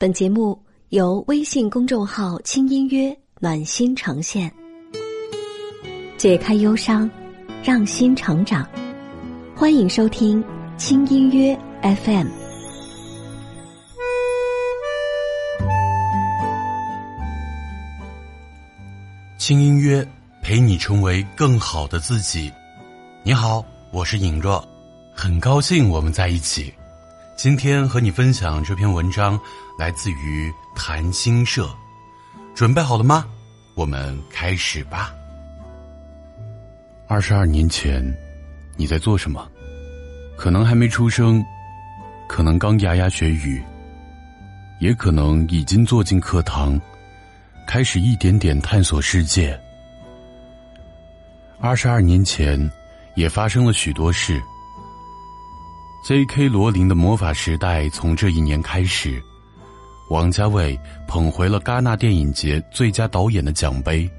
本节目由微信公众号“轻音乐暖心呈现，解开忧伤，让心成长。欢迎收听轻音乐 FM。轻音乐陪你成为更好的自己。你好，我是尹若，很高兴我们在一起。今天和你分享这篇文章，来自于谈心社。准备好了吗？我们开始吧。二十二年前，你在做什么？可能还没出生，可能刚牙牙学语，也可能已经坐进课堂，开始一点点探索世界。二十二年前，也发生了许多事。J.K. 罗琳的魔法时代从这一年开始，王家卫捧回了戛纳电影节最佳导演的奖杯。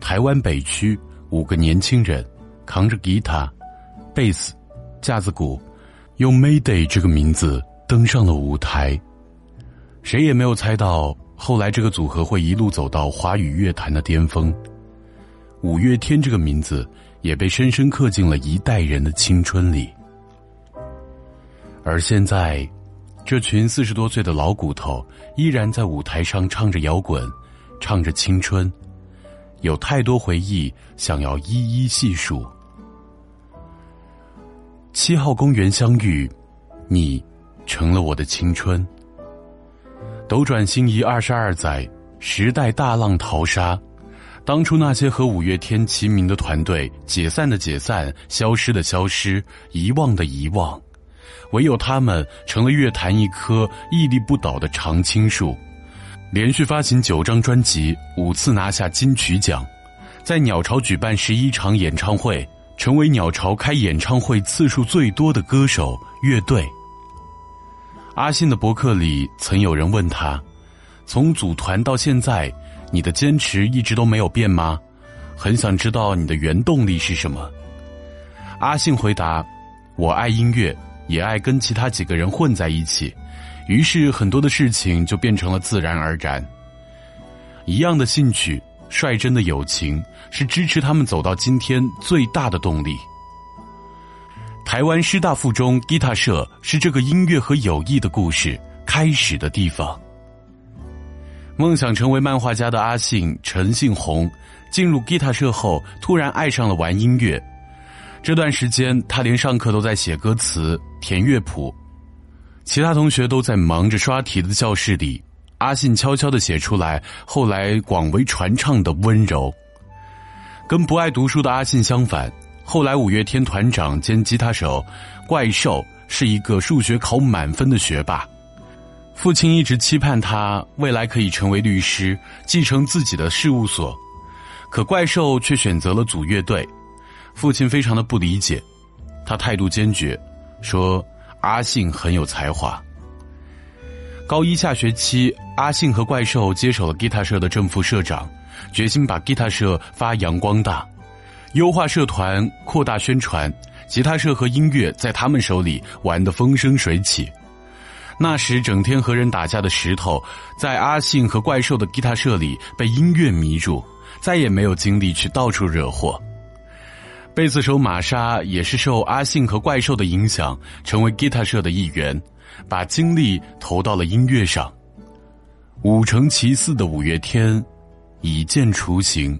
台湾北区五个年轻人扛着吉他、贝斯、架子鼓，用 Mayday 这个名字登上了舞台。谁也没有猜到，后来这个组合会一路走到华语乐坛的巅峰。五月天这个名字也被深深刻进了一代人的青春里。而现在，这群四十多岁的老骨头依然在舞台上唱着摇滚，唱着青春，有太多回忆想要一一细数。七号公园相遇，你成了我的青春。斗转星移二十二载，时代大浪淘沙，当初那些和五月天齐名的团队，解散的解散，消失的消失，遗忘的遗忘。唯有他们成了乐坛一棵屹立不倒的常青树，连续发行九张专辑，五次拿下金曲奖，在鸟巢举办十一场演唱会，成为鸟巢开演唱会次数最多的歌手乐队。阿信的博客里曾有人问他：“从组团到现在，你的坚持一直都没有变吗？很想知道你的原动力是什么。”阿信回答：“我爱音乐。”也爱跟其他几个人混在一起，于是很多的事情就变成了自然而然。一样的兴趣，率真的友情，是支持他们走到今天最大的动力。台湾师大附中吉他社是这个音乐和友谊的故事开始的地方。梦想成为漫画家的阿信陈信宏，进入吉他社后，突然爱上了玩音乐。这段时间，他连上课都在写歌词、填乐谱，其他同学都在忙着刷题的教室里，阿信悄悄的写出来，后来广为传唱的温柔。跟不爱读书的阿信相反，后来五月天团长兼吉他手怪兽是一个数学考满分的学霸，父亲一直期盼他未来可以成为律师，继承自己的事务所，可怪兽却选择了组乐队。父亲非常的不理解，他态度坚决，说阿信很有才华。高一下学期，阿信和怪兽接手了吉他社的正副社长，决心把吉他社发扬光大，优化社团，扩大宣传。吉他社和音乐在他们手里玩得风生水起。那时整天和人打架的石头，在阿信和怪兽的吉他社里被音乐迷住，再也没有精力去到处惹祸。贝斯手玛莎也是受阿信和怪兽的影响，成为吉他社的一员，把精力投到了音乐上。五成其四的五月天已见雏形。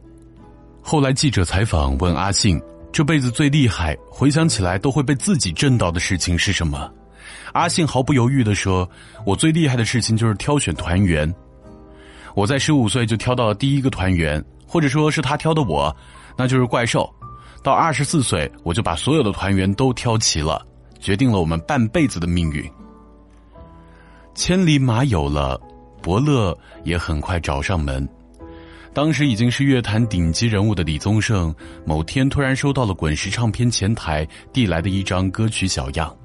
后来记者采访问阿信，这辈子最厉害，回想起来都会被自己震到的事情是什么？阿信毫不犹豫的说：“我最厉害的事情就是挑选团员。我在十五岁就挑到了第一个团员，或者说是他挑的我，那就是怪兽。”到二十四岁，我就把所有的团员都挑齐了，决定了我们半辈子的命运。千里马有了，伯乐也很快找上门。当时已经是乐坛顶级人物的李宗盛，某天突然收到了滚石唱片前台递来的一张歌曲小样，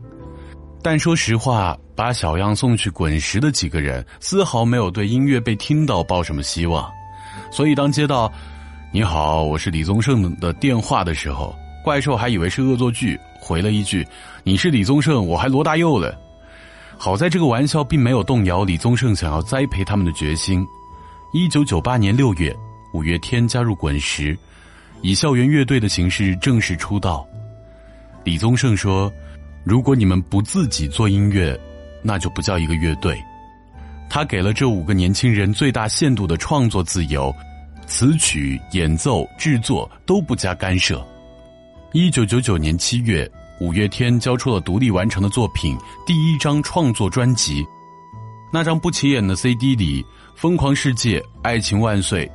但说实话，把小样送去滚石的几个人，丝毫没有对音乐被听到抱什么希望。所以当接到。你好，我是李宗盛的电话的时候，怪兽还以为是恶作剧，回了一句：“你是李宗盛，我还罗大佑了。”好在这个玩笑并没有动摇李宗盛想要栽培他们的决心。一九九八年六月，五月天加入滚石，以校园乐队的形式正式出道。李宗盛说：“如果你们不自己做音乐，那就不叫一个乐队。”他给了这五个年轻人最大限度的创作自由，词曲、演奏、制作都不加干涉。一九九九年七月，五月天交出了独立完成的作品——第一张创作专辑。那张不起眼的 CD 里，《疯狂世界》《爱情万岁》《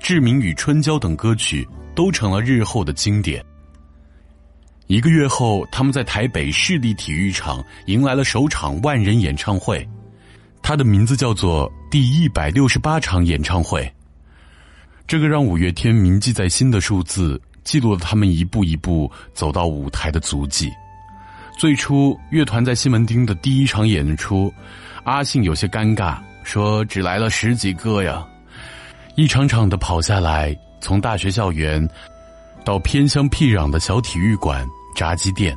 志明与春娇》等歌曲都成了日后的经典。一个月后，他们在台北市立体育场迎来了首场万人演唱会，它的名字叫做“第一百六十八场演唱会”。这个让五月天铭记在心的数字，记录了他们一步一步走到舞台的足迹。最初，乐团在西门町的第一场演出，阿信有些尴尬，说：“只来了十几个呀。”一场场的跑下来，从大学校园到偏乡僻壤的小体育馆。炸鸡店，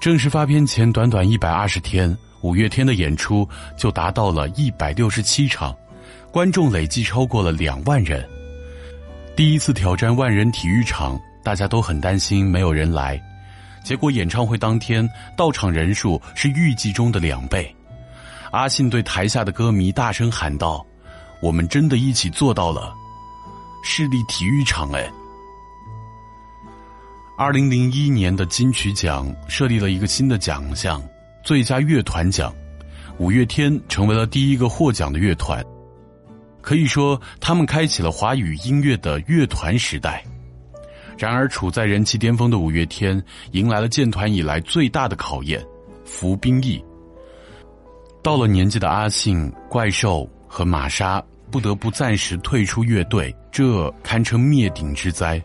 正式发片前短短一百二十天，五月天的演出就达到了一百六十七场，观众累计超过了两万人。第一次挑战万人体育场，大家都很担心没有人来，结果演唱会当天到场人数是预计中的两倍。阿信对台下的歌迷大声喊道：“我们真的一起做到了，市立体育场哎！”二零零一年的金曲奖设立了一个新的奖项——最佳乐团奖，五月天成为了第一个获奖的乐团。可以说，他们开启了华语音乐的乐团时代。然而，处在人气巅峰的五月天迎来了建团以来最大的考验——服兵役。到了年纪的阿信、怪兽和玛莎不得不暂时退出乐队，这堪称灭顶之灾。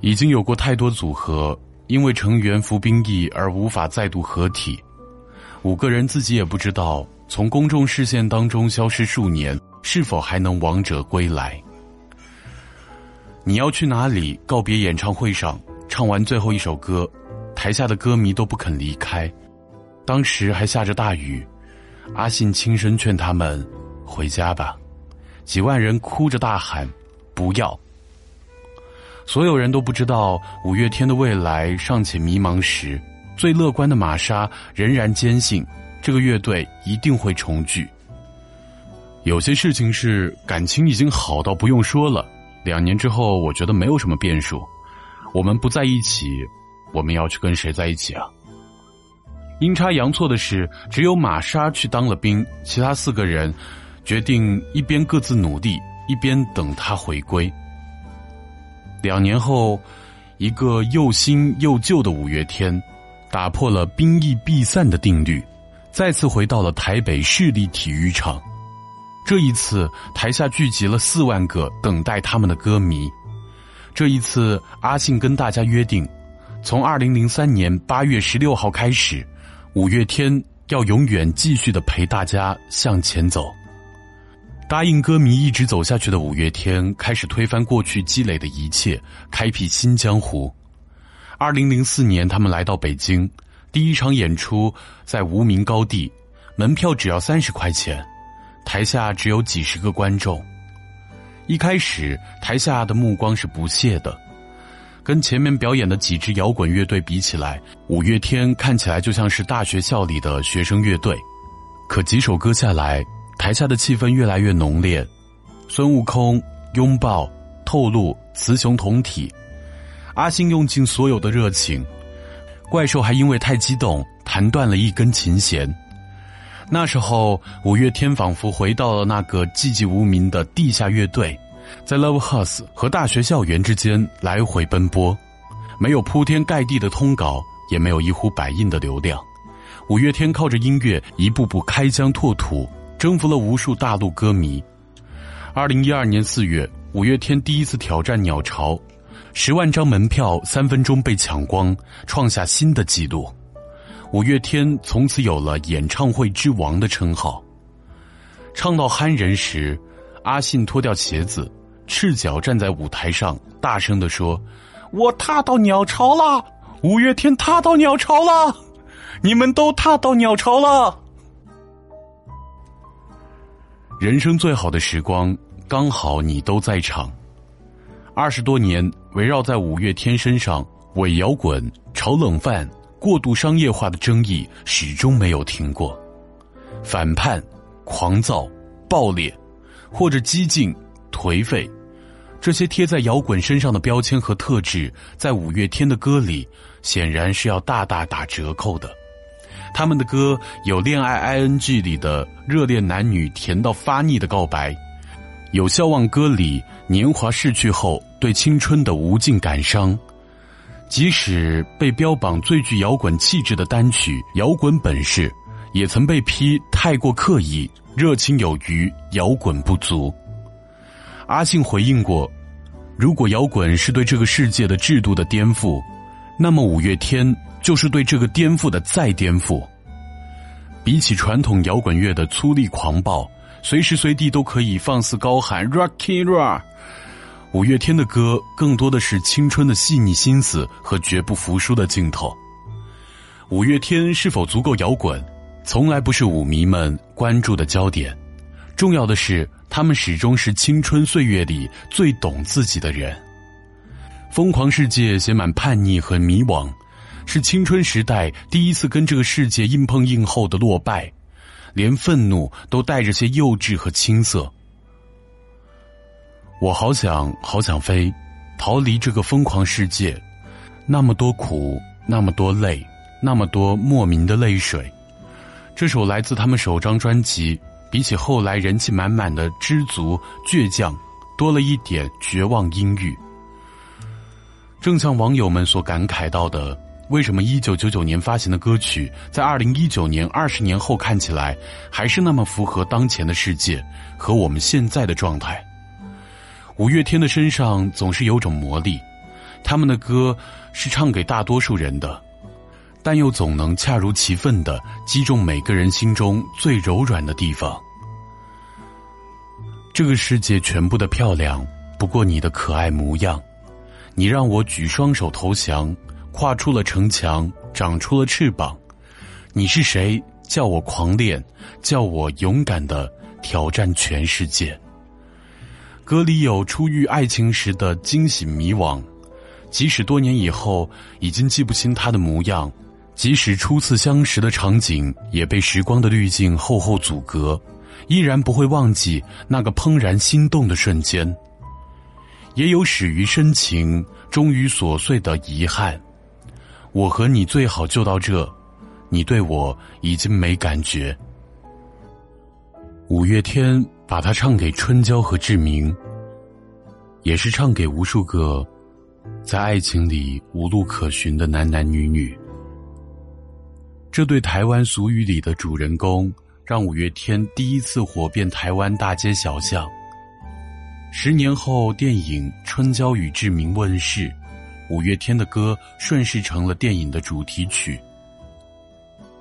已经有过太多组合因为成员服兵役而无法再度合体，五个人自己也不知道从公众视线当中消失数年是否还能王者归来。你要去哪里？告别演唱会上唱完最后一首歌，台下的歌迷都不肯离开，当时还下着大雨，阿信轻声劝他们回家吧，几万人哭着大喊不要。所有人都不知道五月天的未来尚且迷茫时，最乐观的玛莎仍然坚信这个乐队一定会重聚。有些事情是感情已经好到不用说了，两年之后我觉得没有什么变数。我们不在一起，我们要去跟谁在一起啊？阴差阳错的是，只有玛莎去当了兵，其他四个人决定一边各自努力，一边等他回归。两年后，一个又新又旧的五月天，打破了兵役必散的定律，再次回到了台北市立体育场。这一次，台下聚集了四万个等待他们的歌迷。这一次，阿信跟大家约定，从二零零三年八月十六号开始，五月天要永远继续的陪大家向前走。答应歌迷一直走下去的五月天，开始推翻过去积累的一切，开辟新江湖。二零零四年，他们来到北京，第一场演出在无名高地，门票只要三十块钱，台下只有几十个观众。一开始，台下的目光是不屑的，跟前面表演的几支摇滚乐队比起来，五月天看起来就像是大学校里的学生乐队。可几首歌下来。台下的气氛越来越浓烈，孙悟空拥抱、透露、雌雄同体，阿信用尽所有的热情，怪兽还因为太激动弹断了一根琴弦。那时候，五月天仿佛回到了那个寂寂无名的地下乐队，在 Love House 和大学校园之间来回奔波，没有铺天盖地的通稿，也没有一呼百应的流量，五月天靠着音乐一步步开疆拓土。征服了无数大陆歌迷。二零一二年四月，五月天第一次挑战鸟巢，十万张门票三分钟被抢光，创下新的纪录。五月天从此有了演唱会之王的称号。唱到酣人时，阿信脱掉鞋子，赤脚站在舞台上，大声的说：“我踏到鸟巢了，五月天踏到鸟巢了，你们都踏到鸟巢了。”人生最好的时光，刚好你都在场。二十多年围绕在五月天身上，伪摇滚、炒冷饭、过度商业化的争议始终没有停过。反叛、狂躁、暴烈，或者激进、颓废，这些贴在摇滚身上的标签和特质，在五月天的歌里，显然是要大大打折扣的。他们的歌有《恋爱 ING》里的热恋男女甜到发腻的告白，有《笑忘歌》里年华逝去后对青春的无尽感伤。即使被标榜最具摇滚气质的单曲《摇滚本事》，也曾被批太过刻意，热情有余，摇滚不足。阿信回应过：“如果摇滚是对这个世界的制度的颠覆，那么五月天。”就是对这个颠覆的再颠覆。比起传统摇滚乐的粗粝狂暴，随时随地都可以放肆高喊 “Rocky Rock”，五月天的歌更多的是青春的细腻心思和绝不服输的劲头。五月天是否足够摇滚，从来不是舞迷们关注的焦点。重要的是，他们始终是青春岁月里最懂自己的人。疯狂世界写满叛逆和迷惘。是青春时代第一次跟这个世界硬碰硬后的落败，连愤怒都带着些幼稚和青涩。我好想好想飞，逃离这个疯狂世界，那么多苦，那么多泪，那么多莫名的泪水。这首来自他们首张专辑，比起后来人气满满的知足倔强，多了一点绝望阴郁。正像网友们所感慨到的。为什么一九九九年发行的歌曲，在二零一九年二十年后看起来，还是那么符合当前的世界和我们现在的状态？五月天的身上总是有种魔力，他们的歌是唱给大多数人的，但又总能恰如其分的击中每个人心中最柔软的地方。这个世界全部的漂亮，不过你的可爱模样，你让我举双手投降。跨出了城墙，长出了翅膀。你是谁？叫我狂恋，叫我勇敢的挑战全世界。歌里有初遇爱情时的惊喜迷惘，即使多年以后已经记不清他的模样，即使初次相识的场景也被时光的滤镜厚厚阻隔，依然不会忘记那个怦然心动的瞬间。也有始于深情，终于琐碎的遗憾。我和你最好就到这，你对我已经没感觉。五月天把它唱给春娇和志明，也是唱给无数个在爱情里无路可寻的男男女女。这对台湾俗语里的主人公，让五月天第一次火遍台湾大街小巷。十年后，电影《春娇与志明》问世。五月天的歌顺势成了电影的主题曲，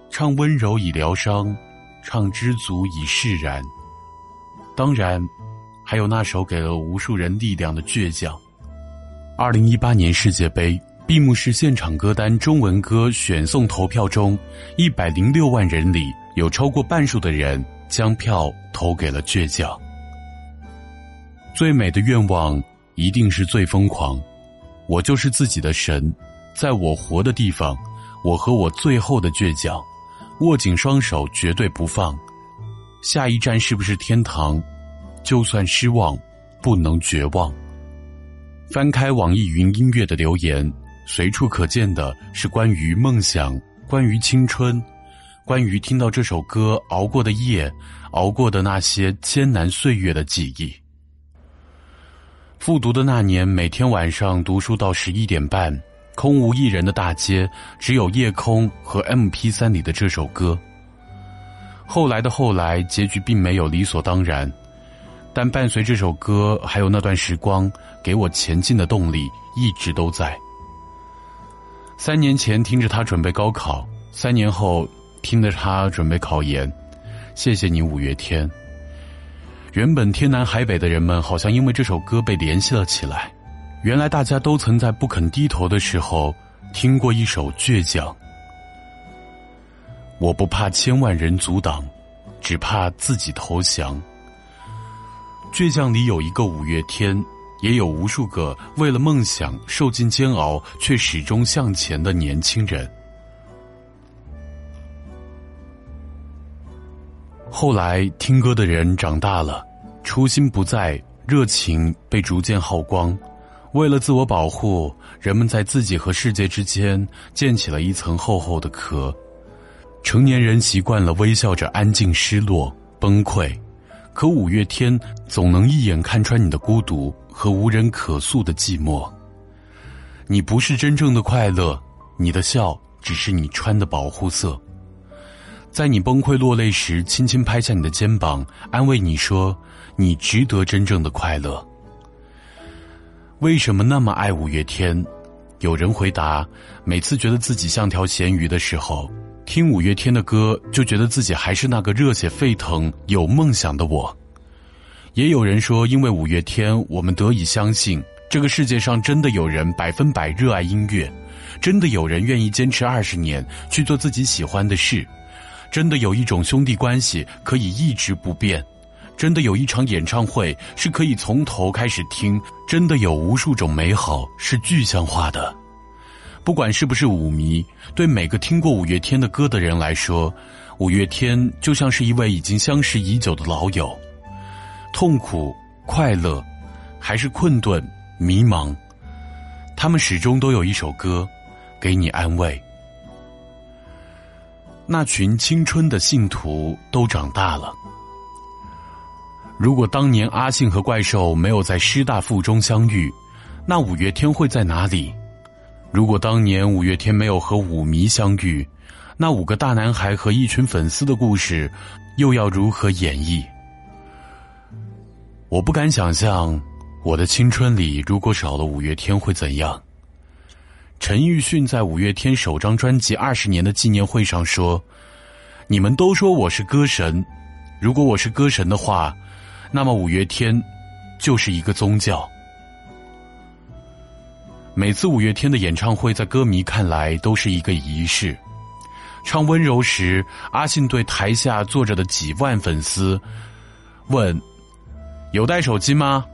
唱温柔以疗伤，唱知足以释然。当然，还有那首给了无数人力量的倔强。二零一八年世界杯闭幕式现场歌单中文歌选送投票中，一百零六万人里有超过半数的人将票投给了倔强。最美的愿望一定是最疯狂。我就是自己的神，在我活的地方，我和我最后的倔强，握紧双手，绝对不放。下一站是不是天堂？就算失望，不能绝望。翻开网易云音乐的留言，随处可见的是关于梦想、关于青春、关于听到这首歌熬过的夜、熬过的那些艰难岁月的记忆。复读的那年，每天晚上读书到十一点半，空无一人的大街，只有夜空和 M P 三里的这首歌。后来的后来，结局并没有理所当然，但伴随这首歌，还有那段时光，给我前进的动力一直都在。三年前听着他准备高考，三年后听着他准备考研，谢谢你五月天。原本天南海北的人们，好像因为这首歌被联系了起来。原来大家都曾在不肯低头的时候，听过一首倔强。我不怕千万人阻挡，只怕自己投降。倔强里有一个五月天，也有无数个为了梦想受尽煎熬却始终向前的年轻人。后来听歌的人长大了，初心不在，热情被逐渐耗光。为了自我保护，人们在自己和世界之间建起了一层厚厚的壳。成年人习惯了微笑着安静、失落、崩溃，可五月天总能一眼看穿你的孤独和无人可诉的寂寞。你不是真正的快乐，你的笑只是你穿的保护色。在你崩溃落泪时，轻轻拍下你的肩膀，安慰你说：“你值得真正的快乐。”为什么那么爱五月天？有人回答：每次觉得自己像条咸鱼的时候，听五月天的歌，就觉得自己还是那个热血沸腾、有梦想的我。也有人说，因为五月天，我们得以相信这个世界上真的有人百分百热爱音乐，真的有人愿意坚持二十年去做自己喜欢的事。真的有一种兄弟关系可以一直不变，真的有一场演唱会是可以从头开始听，真的有无数种美好是具象化的。不管是不是舞迷，对每个听过五月天的歌的人来说，五月天就像是一位已经相识已久的老友。痛苦、快乐，还是困顿、迷茫，他们始终都有一首歌，给你安慰。那群青春的信徒都长大了。如果当年阿信和怪兽没有在师大附中相遇，那五月天会在哪里？如果当年五月天没有和舞迷相遇，那五个大男孩和一群粉丝的故事，又要如何演绎？我不敢想象，我的青春里如果少了五月天会怎样。陈奕迅在五月天首张专辑二十年的纪念会上说：“你们都说我是歌神，如果我是歌神的话，那么五月天就是一个宗教。”每次五月天的演唱会，在歌迷看来都是一个仪式。唱《温柔》时，阿信对台下坐着的几万粉丝问：“有带手机吗？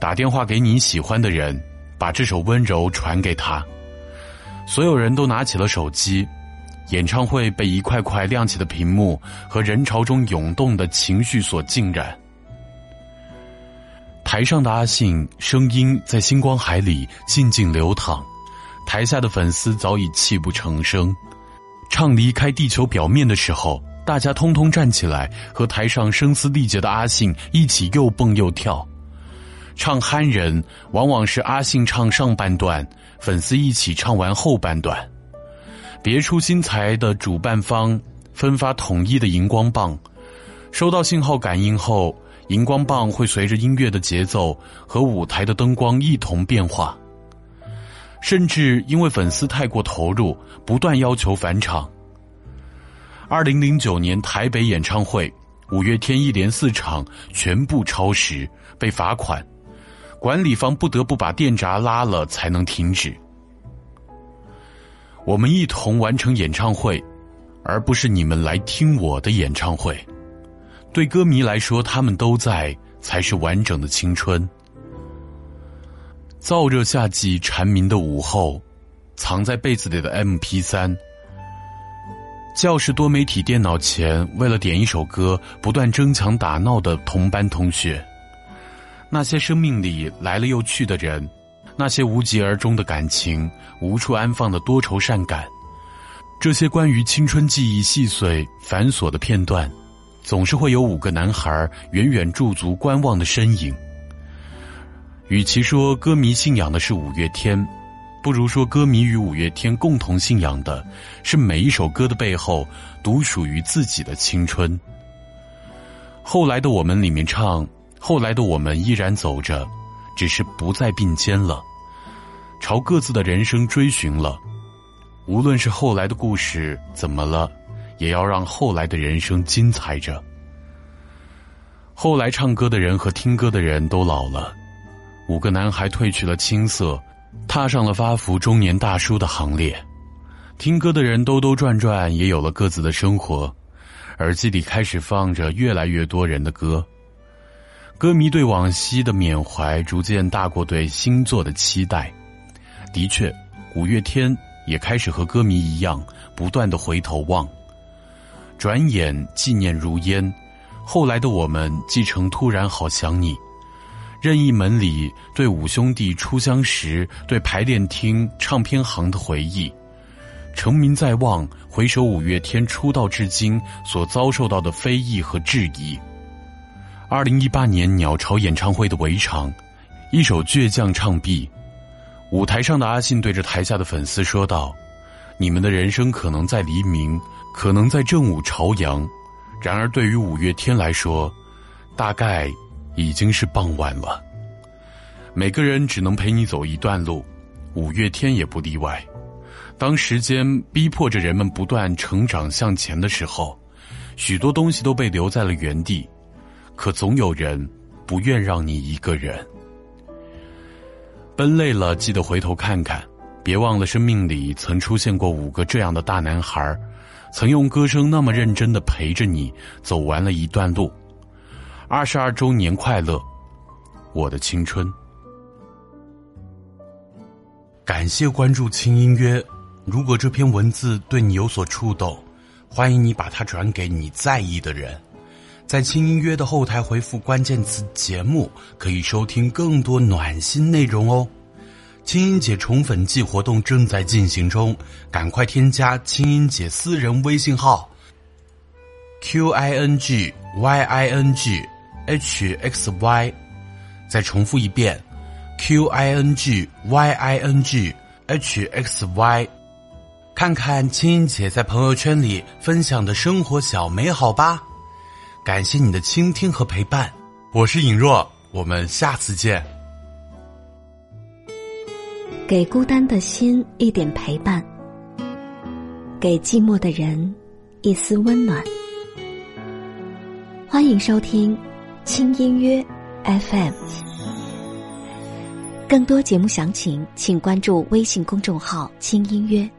打电话给你喜欢的人，把这首《温柔》传给他。”所有人都拿起了手机，演唱会被一块块亮起的屏幕和人潮中涌动的情绪所浸染。台上的阿信声音在星光海里静静流淌，台下的粉丝早已泣不成声。唱离开地球表面的时候，大家通通站起来，和台上声嘶力竭的阿信一起又蹦又跳。唱憨人，往往是阿信唱上半段。粉丝一起唱完后半段，别出心裁的主办方分发统一的荧光棒，收到信号感应后，荧光棒会随着音乐的节奏和舞台的灯光一同变化。甚至因为粉丝太过投入，不断要求返场。二零零九年台北演唱会，五月天一连四场全部超时，被罚款。管理方不得不把电闸拉了才能停止。我们一同完成演唱会，而不是你们来听我的演唱会。对歌迷来说，他们都在才是完整的青春。燥热夏季蝉鸣的午后，藏在被子里的 M P 三。教室多媒体电脑前，为了点一首歌，不断争抢打闹的同班同学。那些生命里来了又去的人，那些无疾而终的感情，无处安放的多愁善感，这些关于青春记忆细碎繁琐的片段，总是会有五个男孩远远驻足观望的身影。与其说歌迷信仰的是五月天，不如说歌迷与五月天共同信仰的是每一首歌的背后独属于自己的青春。后来的我们里面唱。后来的我们依然走着，只是不再并肩了，朝各自的人生追寻了。无论是后来的故事怎么了，也要让后来的人生精彩着。后来唱歌的人和听歌的人都老了，五个男孩褪去了青涩，踏上了发福中年大叔的行列。听歌的人兜兜转转，也有了各自的生活，耳机里开始放着越来越多人的歌。歌迷对往昔的缅怀逐渐大过对新作的期待。的确，五月天也开始和歌迷一样，不断的回头望。转眼纪念如烟，后来的我们继承《突然好想你》，任意门里对五兄弟初相识、对排练厅、唱片行的回忆。成名在望，回首五月天出道至今所遭受到的非议和质疑。二零一八年鸟巢演唱会的围场，一首倔强唱毕，舞台上的阿信对着台下的粉丝说道：“你们的人生可能在黎明，可能在正午朝阳，然而对于五月天来说，大概已经是傍晚了。每个人只能陪你走一段路，五月天也不例外。当时间逼迫着人们不断成长向前的时候，许多东西都被留在了原地。”可总有人不愿让你一个人奔累了，记得回头看看，别忘了生命里曾出现过五个这样的大男孩儿，曾用歌声那么认真的陪着你走完了一段路。二十二周年快乐，我的青春！感谢关注轻音乐。如果这篇文字对你有所触动，欢迎你把它转给你在意的人。在轻音乐的后台回复关键词“节目”，可以收听更多暖心内容哦。青音姐宠粉季活动正在进行中，赶快添加青音姐私人微信号：q i n g y i n g h x y。再重复一遍：q i n g y i n g h x y。看看青音姐在朋友圈里分享的生活小美好吧。感谢你的倾听和陪伴，我是尹若，我们下次见。给孤单的心一点陪伴，给寂寞的人一丝温暖。欢迎收听轻音乐 FM，更多节目详情请关注微信公众号“轻音乐”。